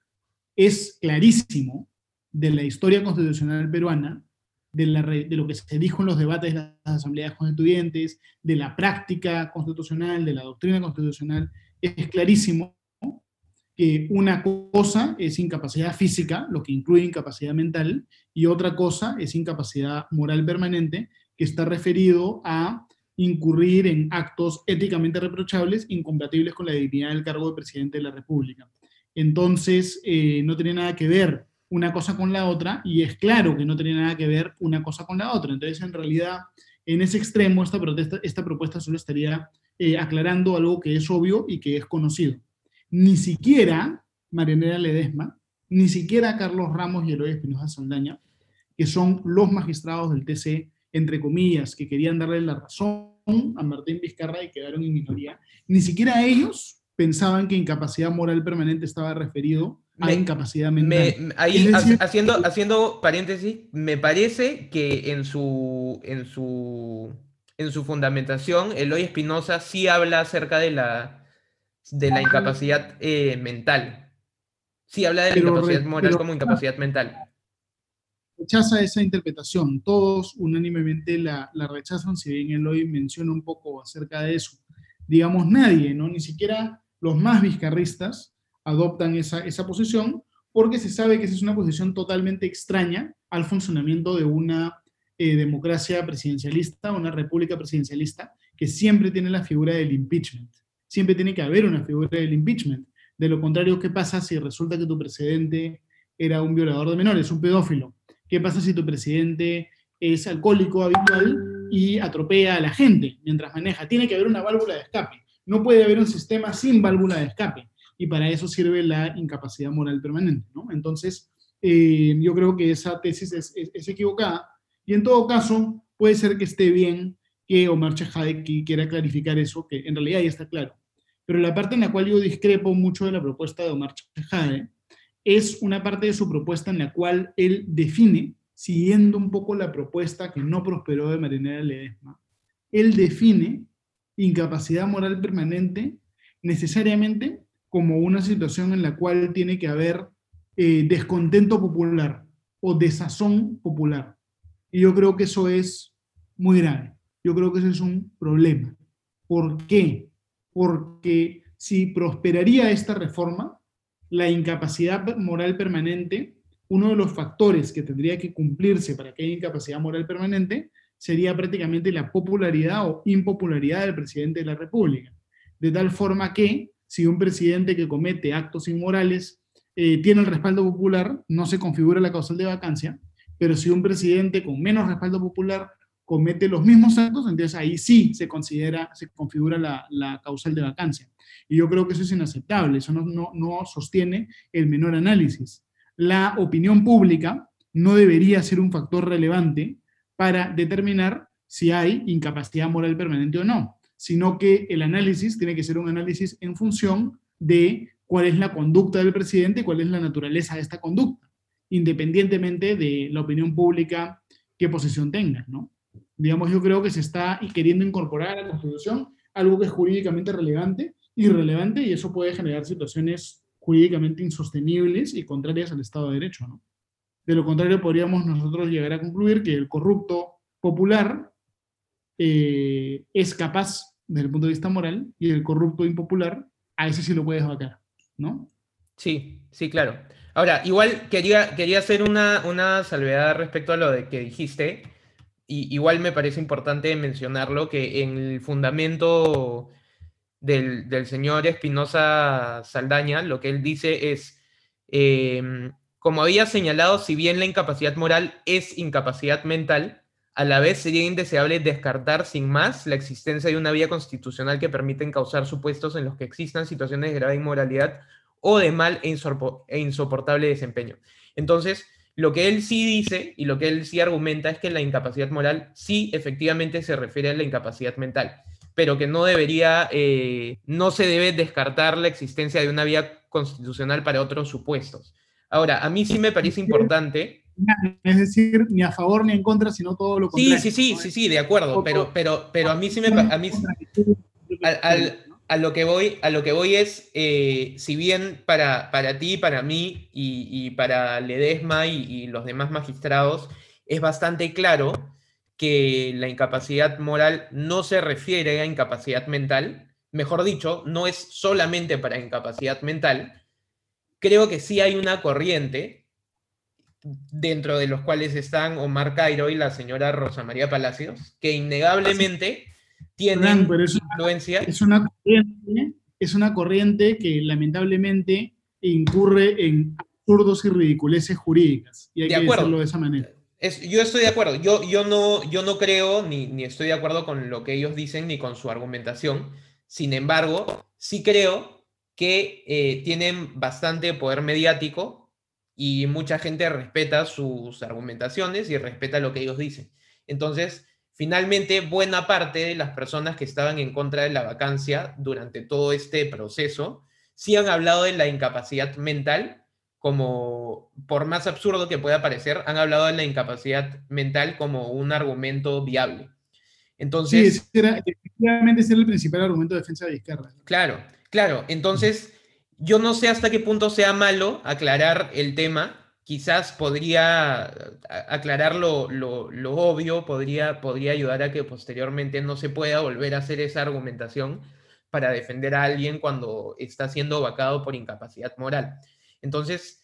es clarísimo de la historia constitucional peruana de, lo que se dijo en los debates de las asambleas constituyentes, de la práctica constitucional, de la doctrina constitucional, es clarísimo que una cosa es incapacidad física, lo que incluye incapacidad mental, y otra cosa es incapacidad moral permanente, que está referido a incurrir en actos éticamente reprochables, incompatibles con la dignidad del cargo de presidente de la República. Entonces, eh, no tiene nada que ver una cosa con la otra y es claro que no tiene nada que ver una cosa con la otra. Entonces, en realidad, en ese extremo, esta, propuesta solo estaría eh, aclarando algo que es obvio y que es conocido. Ni siquiera Marianela Ledesma, ni siquiera Carlos Ramos y Eloy Espinosa Saldaña, que son los magistrados del TC, entre comillas, que querían darle la razón a Martín Vizcarra y quedaron en minoría, ni siquiera ellos pensaban que incapacidad moral permanente estaba referido a incapacidad mental. ahí, haciendo, haciendo paréntesis, me parece que en su, en su, en su fundamentación, Eloy Espinosa sí habla acerca de la, de la incapacidad eh, mental. Sí habla de la incapacidad moral como incapacidad mental. Rechaza esa interpretación. Todos unánimemente la, la rechazan, si bien Eloy menciona un poco acerca de eso. Digamos, nadie, ¿no? Ni siquiera los más vizcarristas adoptan esa, esa posición porque se sabe que esa es una posición totalmente extraña al funcionamiento de una eh, democracia presidencialista, una república presidencialista, que siempre tiene la figura del impeachment. Siempre tiene que haber una figura del impeachment. De lo contrario, ¿qué pasa si resulta que tu presidente era un violador de menores, un pedófilo? ¿Qué pasa si tu presidente es alcohólico habitual y atropella a la gente mientras maneja? Tiene que haber una válvula de escape. No puede haber un sistema sin válvula de escape y para eso sirve la incapacidad moral permanente. ¿no? Entonces, eh, yo creo que esa tesis es, equivocada y en todo caso, puede ser que esté bien que Omar Chejade quiera clarificar eso, que en realidad ya está claro. Pero la parte en la cual yo discrepo mucho de la propuesta de Omar Chejade es una parte de su propuesta en la cual él define, siguiendo un poco la propuesta que no prosperó de Marinera Ledesma, él define incapacidad moral permanente necesariamente como una situación en la cual tiene que haber eh, descontento popular o desazón popular. Y yo creo que eso es muy grave. Yo creo que eso es un problema. ¿Por qué? Porque si prosperaría esta reforma, la incapacidad moral permanente, uno de los factores que tendría que cumplirse para que haya incapacidad moral permanente sería prácticamente la popularidad o impopularidad del presidente de la República. De tal forma que si un presidente que comete actos inmorales eh, tiene el respaldo popular, no se configura la causal de vacancia, pero si un presidente con menos respaldo popular comete los mismos actos, entonces ahí sí se considera, se configura la, la causal de vacancia. Y yo creo que eso es inaceptable, eso no, no, no sostiene el menor análisis. La opinión pública no debería ser un factor relevante para determinar si hay incapacidad moral permanente o no, sino que el análisis tiene que ser un análisis en función de cuál es la conducta del presidente y cuál es la naturaleza de esta conducta, independientemente de la opinión pública qué posición tenga, ¿no? Digamos, yo creo que se está queriendo incorporar a la Constitución algo que es jurídicamente relevante, irrelevante, y eso puede generar situaciones jurídicamente insostenibles y contrarias al Estado de Derecho, ¿no? De lo contrario, podríamos nosotros llegar a concluir que el corrupto popular eh, es capaz, desde el punto de vista moral, y el corrupto impopular, a ese sí lo puedes vacar, ¿no? Sí, sí, claro. Ahora, igual quería, quería hacer una, una salvedad respecto a lo de que dijiste. Y igual me parece importante mencionarlo, que en el fundamento del, del señor Espinosa Saldaña, lo que él dice es, eh, como había señalado, si bien la incapacidad moral es incapacidad mental, a la vez sería indeseable descartar sin más la existencia de una vía constitucional que permita encauzar supuestos en los que existan situaciones de grave inmoralidad o de mal e, e insoportable desempeño. Entonces, lo que él sí dice y lo que él sí argumenta es que la incapacidad moral sí efectivamente se refiere a la incapacidad mental, pero que no debería, eh, no se debe descartar la existencia de una vía constitucional para otros supuestos. Ahora, a mí sí me parece importante. Es decir, ni a favor ni en contra, sino todo lo contrario. Sí, sí, sí, sí, sí, de acuerdo, pero, pero, pero a mí sí me a mí, a lo que voy, a lo que voy es, eh, si bien para, para ti, para mí y, para Ledesma y, y, los demás magistrados es bastante claro que la incapacidad moral no se refiere a incapacidad mental, mejor dicho, no es solamente para incapacidad mental, creo que sí hay una corriente dentro de los cuales están Omar Cairo y la señora Rosa María Palacios, que innegablemente tienen influencia. es, una corriente, es una corriente que lamentablemente incurre en absurdos y ridiculeces jurídicas. Y hay de que acuerdo. decirlo de esa manera. yo estoy de acuerdo. Yo, yo, no, yo no creo ni, ni estoy de acuerdo con lo que ellos dicen ni con su argumentación. Sin embargo, sí creo que eh, tienen bastante poder mediático y mucha gente respeta sus argumentaciones y respeta lo que ellos dicen. Entonces, finalmente, buena parte de las personas que estaban en contra de la vacancia durante todo este proceso, sí han hablado de la incapacidad mental como, por más absurdo que pueda parecer, han hablado de la incapacidad mental como un argumento viable. Entonces, sí, efectivamente ese era el principal argumento de defensa de Vizcarra. Claro, Claro, entonces yo no sé hasta qué punto sea malo aclarar el tema. Quizás podría aclarar lo, obvio, podría, podría ayudar a que posteriormente no se pueda volver a hacer esa argumentación para defender a alguien cuando está siendo vacado por incapacidad moral. Entonces,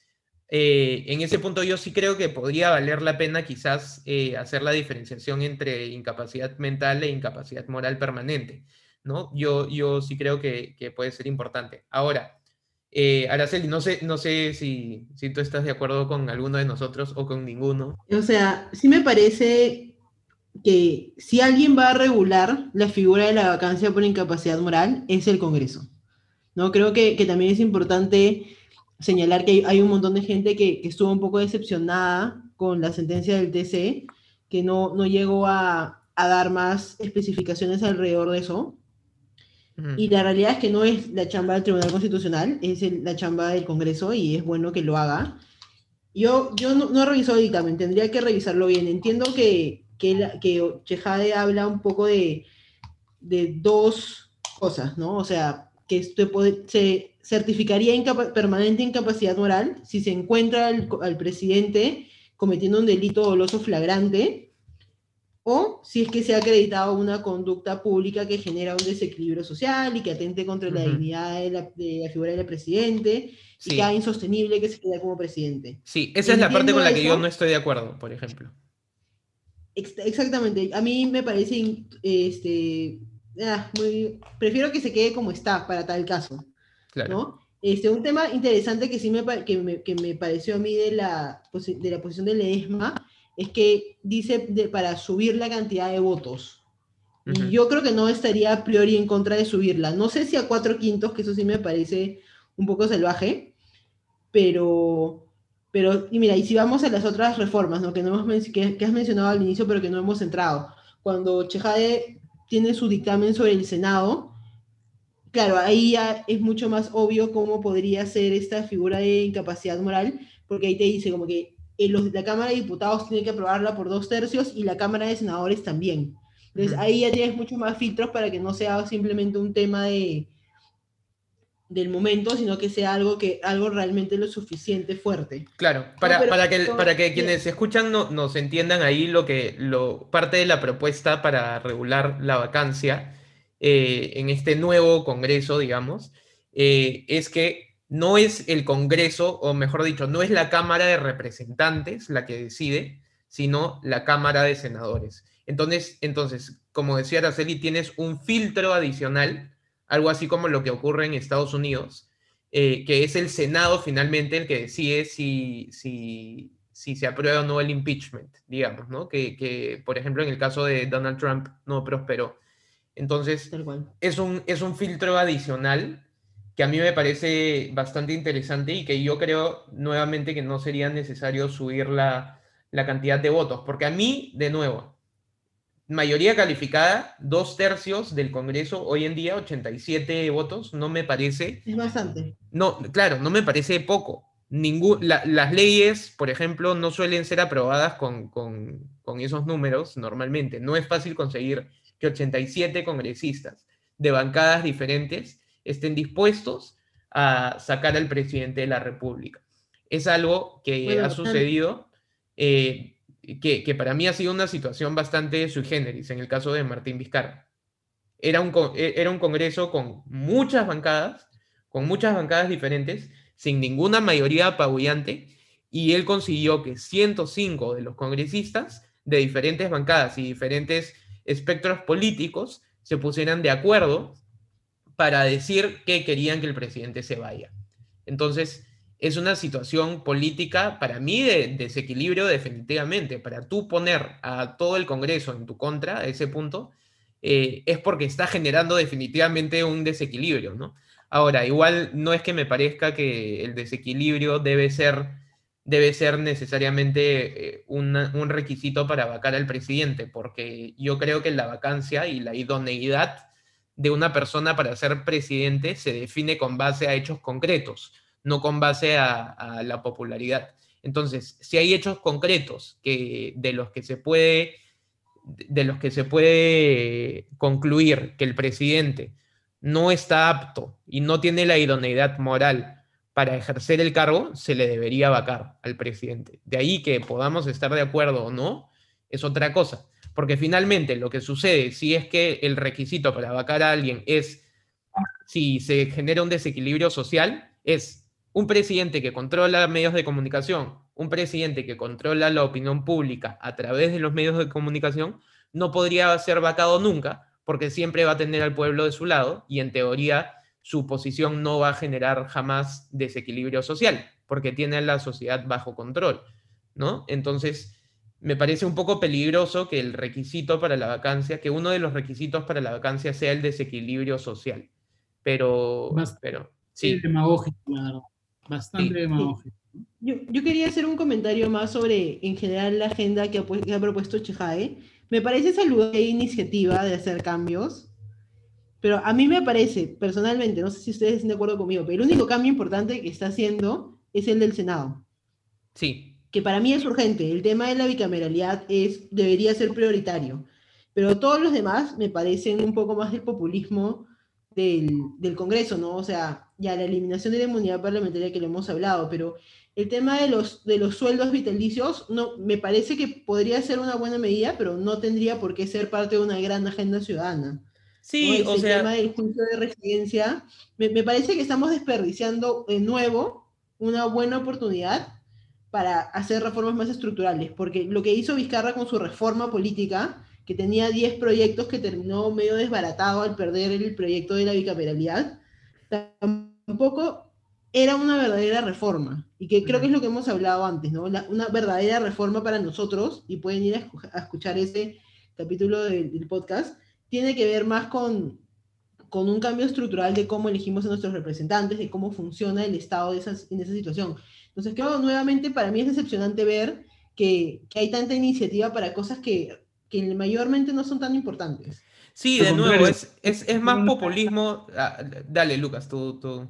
eh, en ese punto yo sí creo que podría valer la pena quizás eh, hacer la diferenciación entre incapacidad mental e incapacidad moral permanente. ¿no? Yo, yo sí creo que, puede ser importante. Ahora, eh, Araceli, no sé, no sé si, si tú estás de acuerdo con alguno de nosotros o con ninguno. O sea, sí me parece que si alguien va a regular la figura de la vacancia por incapacidad moral, es el Congreso. ¿no? Creo que, también es importante señalar que hay, un montón de gente que, que, estuvo un poco decepcionada con la sentencia del TC que no, no llegó a, a dar más especificaciones alrededor de eso. Y la realidad es que no es la chamba del Tribunal Constitucional, es la chamba del Congreso y es bueno que lo haga. Yo, yo no, no he revisado el dictamen, tendría que revisarlo bien. Entiendo que, que, que Chejade habla un poco de, de dos cosas, ¿no? O sea, que esto puede, se certificaría permanente incapacidad moral si se encuentra al, al presidente cometiendo un delito doloso flagrante o si es que se ha acreditado una conducta pública que genera un desequilibrio social y que atente contra la dignidad de la, figura del presidente y que haga insostenible que se quede como presidente. Sí, esa es la parte con la que yo no estoy de acuerdo, por ejemplo. Exactamente, a mí me parece, este, ah, muy, prefiero que se quede como está para tal caso. Claro. Este, un tema interesante que sí me, que me, que me pareció a mí de la, de la posición del ESMA es que dice de, para subir la cantidad de votos. Y yo creo que no estaría a priori en contra de subirla. No sé si a cuatro quintos, que eso sí me parece un poco salvaje, pero, pero y mira, y si vamos a las otras reformas, ¿no? que, no hemos que, has mencionado al inicio, pero que no hemos entrado. Cuando Chejade tiene su dictamen sobre el Senado, claro, ahí ya es mucho más obvio cómo podría ser esta figura de incapacidad moral, porque ahí te dice como que la Cámara de Diputados tiene que aprobarla por dos tercios y la Cámara de Senadores también. Entonces ahí ya tienes muchos más filtros para que no sea simplemente un tema de, del momento, sino que sea algo que algo realmente lo suficiente fuerte. Claro, para, para que, para que quienes escuchan no, nos entiendan ahí lo que lo, parte de la propuesta para regular la vacancia eh, en este nuevo Congreso, digamos, eh, es que no es el Congreso, o mejor dicho, no es la Cámara de Representantes la que decide, sino la Cámara de Senadores. Entonces, entonces como decía Araceli, tienes un filtro adicional, algo así como lo que ocurre en Estados Unidos, eh, que es el Senado finalmente el que decide si, si, si se aprueba o no el impeachment, digamos, ¿no? Que, que, por ejemplo, en el caso de Donald Trump no prosperó. Entonces, es un, es un filtro adicional que a mí me parece bastante interesante y que yo creo nuevamente que no sería necesario subir la, cantidad de votos, porque a mí, de nuevo, mayoría calificada, dos tercios del Congreso, hoy en día 87 votos, no me parece... Es bastante. No, claro, no me parece poco. Ningún, las leyes, por ejemplo, no suelen ser aprobadas con, con, con esos números normalmente. No es fácil conseguir que 87 congresistas de bancadas diferentes estén dispuestos a sacar al presidente de la República. Es algo que ha sucedido, eh, que, para mí ha sido una situación bastante sui generis en el caso de Martín Vizcarra. Era un, e, era un Congreso con muchas bancadas, con muchas bancadas diferentes, sin ninguna mayoría apabullante, y él consiguió que 105 de los congresistas de diferentes bancadas y diferentes espectros políticos se pusieran de acuerdo para decir que querían que el presidente se vaya. Entonces, es una situación política para mí de desequilibrio definitivamente. Para tú poner a todo el Congreso en tu contra a ese punto, eh, es porque está generando definitivamente un desequilibrio, ¿no? Ahora, igual no es que me parezca que el desequilibrio debe ser, debe ser necesariamente eh, un requisito para vacar al presidente, porque yo creo que la vacancia y la idoneidad de una persona para ser presidente se define con base a hechos concretos, no con base a, la popularidad. Entonces, si hay hechos concretos que, de los que se puede de los que se puede concluir que el presidente no está apto y no tiene la idoneidad moral para ejercer el cargo, se le debería vacar al presidente. De ahí que podamos estar de acuerdo o no, es otra cosa. Porque finalmente lo que sucede, si es que el requisito para vacar a alguien es si se genera un desequilibrio social, es un presidente que controla medios de comunicación, un presidente que controla la opinión pública a través de los medios de comunicación, no podría ser vacado nunca, porque siempre va a tener al pueblo de su lado y en teoría su posición no va a generar jamás desequilibrio social, porque tiene a la sociedad bajo control, ¿no? Entonces, me parece un poco peligroso que el requisito para la vacancia, que uno de los requisitos para la vacancia sea el desequilibrio social. Pero, Bastante pero sí. demagógico, Bastante demagógico. Yo, yo, quería hacer un comentario más sobre, en general, la agenda que ha, que ha propuesto Chejae. Me parece saludable iniciativa de hacer cambios, pero a mí me parece, personalmente, no sé si ustedes están de acuerdo conmigo, pero el único cambio importante que está haciendo es el del Senado. Sí. Que para mí es urgente. El tema de la bicameralidad es, debería ser prioritario. Pero todos los demás me parecen un poco más del populismo del, del Congreso, ¿no? O sea, ya la eliminación de la inmunidad parlamentaria que lo hemos hablado, pero el tema de los, de los sueldos vitalicios no, me parece que podría ser una buena medida, pero no tendría por qué ser parte de una gran agenda ciudadana. Sí, o sea... El tema del juicio de residencia, me, me, parece que estamos desperdiciando de nuevo una buena oportunidad para hacer reformas más estructurales, porque lo que hizo Vizcarra con su reforma política, que tenía 10 proyectos que terminó medio desbaratado al perder el proyecto de la bicameralidad, tampoco era una verdadera reforma, y que creo que es lo que hemos hablado antes, ¿no? Una verdadera reforma para nosotros, y pueden ir a, escuchar ese capítulo del podcast, tiene que ver más con, con un cambio estructural de cómo elegimos a nuestros representantes, de cómo funciona el Estado de esas, en esa situación. Entonces, creo nuevamente para mí es decepcionante ver que, que hay tanta iniciativa para cosas que, que, mayormente no son tan importantes. Sí, de nuevo, es, es, es más populismo. Ah, dale, Lucas, tú, tú.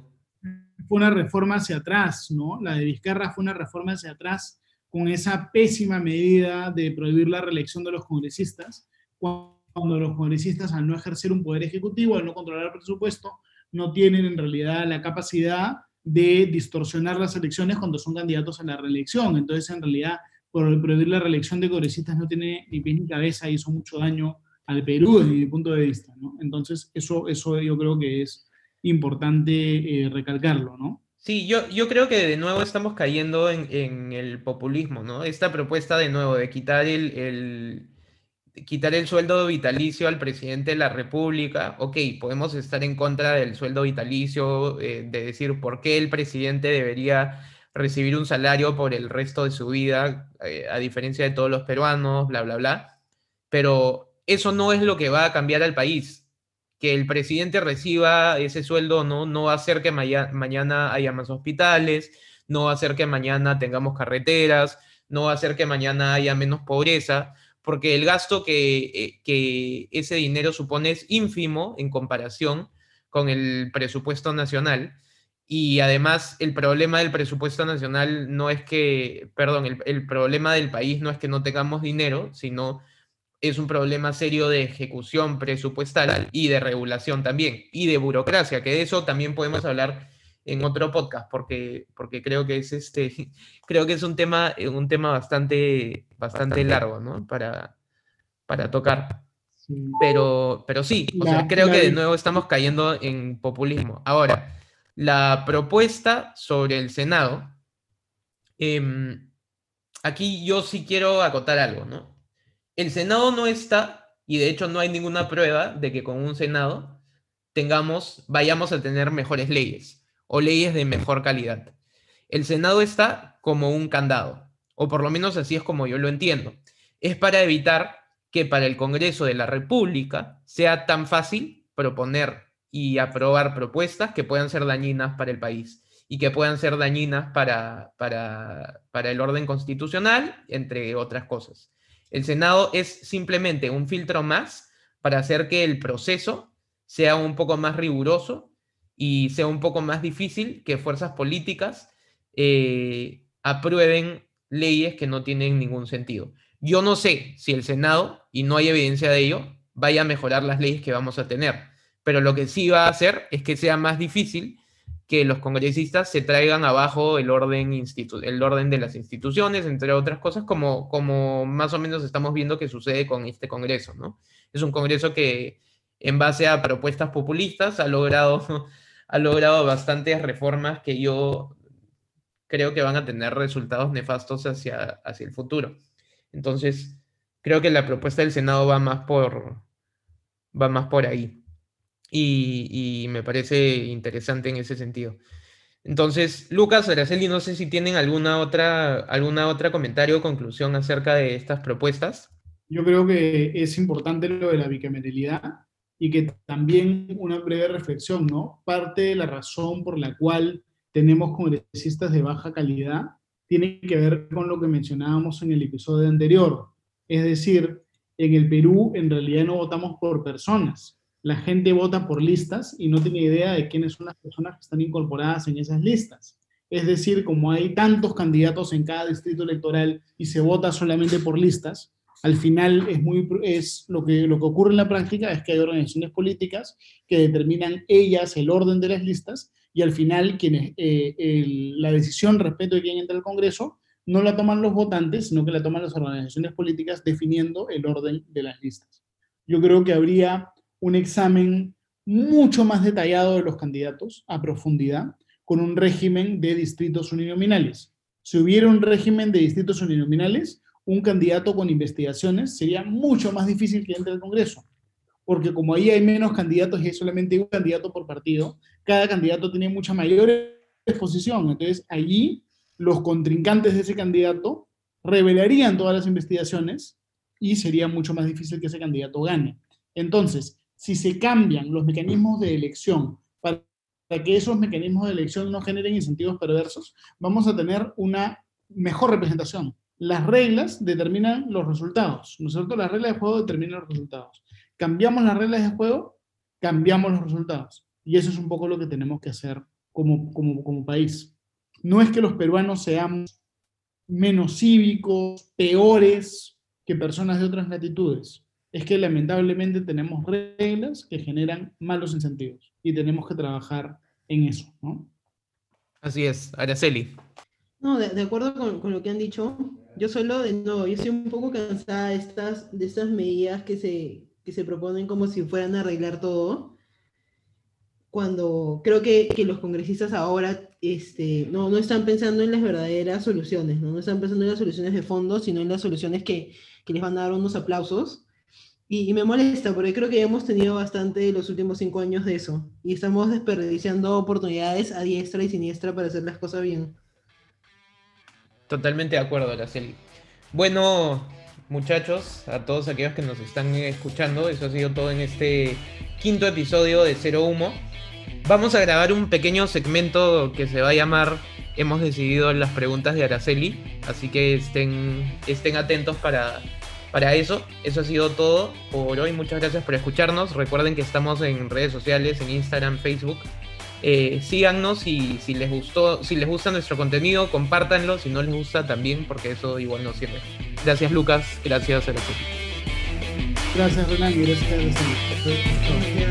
Fue una reforma hacia atrás, ¿no? La de Vizcarra fue una reforma hacia atrás con esa pésima medida de prohibir la reelección de los congresistas, cuando los congresistas, al no ejercer un poder ejecutivo, al no controlar el presupuesto, no tienen en realidad la capacidad de distorsionar las elecciones cuando son candidatos a la reelección. Entonces, en realidad, por prohibir la reelección de congresistas no tiene ni pie ni cabeza y hizo mucho daño al Perú desde mi punto de vista. ¿no? Entonces, eso, eso yo creo que es importante eh, recalcarlo, ¿no? Sí, yo, yo creo que de nuevo estamos cayendo en, en, el populismo, ¿no? Esta propuesta de nuevo de quitar el, el quitar el sueldo vitalicio al presidente de la República, ok, podemos estar en contra del sueldo vitalicio, eh, de decir por qué el presidente debería recibir un salario por el resto de su vida, eh, a diferencia de todos los peruanos, bla, bla, bla, pero eso no es lo que va a cambiar al país. Que el presidente reciba ese sueldo no, no va a hacer que mañana haya más hospitales, no va a hacer que mañana tengamos carreteras, no va a hacer que mañana haya menos pobreza, porque el gasto eh, que, ese dinero supone es ínfimo en comparación con el presupuesto nacional. Y además el problema del presupuesto nacional no es que, perdón, el, el, problema del país no es que no tengamos dinero, sino es un problema serio de ejecución presupuestal y de regulación también, y de burocracia, que de eso también podemos hablar en otro podcast, porque, porque creo que es este, creo que es un tema, un tema bastante, bastante largo, ¿no? Para, para tocar. Pero, pero sí, o sea, creo que de nuevo estamos cayendo en populismo. Ahora, la propuesta sobre el Senado, eh, aquí yo sí quiero acotar algo, ¿no? El Senado no está, y de hecho no hay ninguna prueba de que con un Senado tengamos, vayamos a tener mejores leyes o leyes de mejor calidad. El Senado está como un candado, o por lo menos así es como yo lo entiendo. Es para evitar que para el Congreso de la República sea tan fácil proponer y aprobar propuestas que puedan ser dañinas para el país y que puedan ser dañinas para, para, para el orden constitucional, entre otras cosas. El Senado es simplemente un filtro más para hacer que el proceso sea un poco más riguroso y sea un poco más difícil que fuerzas políticas eh, aprueben leyes que no tienen ningún sentido. Yo no sé si el Senado, y no hay evidencia de ello, vaya a mejorar las leyes que vamos a tener, pero lo que sí va a hacer es que sea más difícil que los congresistas se traigan abajo el orden, el orden de las instituciones, entre otras cosas, como, como más o menos estamos viendo que sucede con este Congreso, ¿no? Es un Congreso que, en base a propuestas populistas, ha logrado ha logrado bastantes reformas que yo creo que van a tener resultados nefastos hacia, hacia el futuro. Entonces, creo que la propuesta del Senado va más por, va más por ahí. Y, me parece interesante en ese sentido. Entonces, Lucas, Araceli, no sé si tienen alguna otra, alguna otra comentario o conclusión acerca de estas propuestas. Yo creo que es importante lo de la bicameralidad y que también una breve reflexión, ¿no? Parte de la razón por la cual tenemos congresistas de baja calidad tiene que ver con lo que mencionábamos en el episodio anterior. Es decir, en el Perú en realidad no votamos por personas. La gente vota por listas y no tiene idea de quiénes son las personas que están incorporadas en esas listas. Es decir, como hay tantos candidatos en cada distrito electoral y se vota solamente por listas, al final es, muy, es lo, que, lo que ocurre en la práctica es que hay organizaciones políticas que determinan ellas el orden de las listas y al final quienes, eh, la decisión respecto de quién entra al Congreso no la toman los votantes, sino que la toman las organizaciones políticas definiendo el orden de las listas. Yo creo que habría un examen mucho más detallado de los candidatos a profundidad con un régimen de distritos uninominales. Si hubiera un régimen de distritos uninominales, un candidato con investigaciones sería mucho más difícil que entre al Congreso, porque como ahí hay menos candidatos y hay solamente un candidato por partido, cada candidato tiene mucha mayor exposición. Entonces, allí los contrincantes de ese candidato revelarían todas las investigaciones y sería mucho más difícil que ese candidato gane. Entonces, si se cambian los mecanismos de elección para que esos mecanismos de elección no generen incentivos perversos, vamos a tener una mejor representación. Las reglas determinan los resultados, ¿no es cierto? Las reglas de juego determinan los resultados. Cambiamos las reglas de juego, cambiamos los resultados. Y eso es un poco lo que tenemos que hacer como, como, como país. No es que los peruanos seamos menos cívicos, peores que personas de otras latitudes. Es que lamentablemente tenemos reglas que generan malos incentivos y tenemos que trabajar en eso, ¿no? Así es, Araceli. No, de, acuerdo con, con, lo que han dicho, yo solo, de nuevo, yo estoy un poco cansada de estas, de estas medidas que se, que se proponen como si fueran a arreglar todo cuando creo que, que, los congresistas ahora este, no, no están pensando en las verdaderas soluciones, ¿no? no están pensando en las soluciones de fondo, sino en las soluciones que, que les van a dar unos aplausos. Y, y, me molesta, porque creo que hemos tenido bastante los últimos cinco años de eso, y estamos desperdiciando oportunidades a diestra y siniestra para hacer las cosas bien. Totalmente de acuerdo, Araceli. Bueno, muchachos, a todos aquellos que nos están escuchando, eso ha sido todo en este quinto episodio de Cero Humo. Vamos a grabar un pequeño segmento que se va a llamar Hemos decidido las preguntas de Araceli, así que estén, estén atentos para, para eso. Eso ha sido todo por hoy. Muchas gracias por escucharnos. Recuerden que estamos en redes sociales, en Instagram, Facebook. Eh, síganos y si les gustó, si les gusta nuestro contenido, compártanlo. Si no les gusta, también, porque eso igual nos sirve. Gracias, Lucas. Gracias, Araceli. Gracias, Renan. Gracias, Araceli.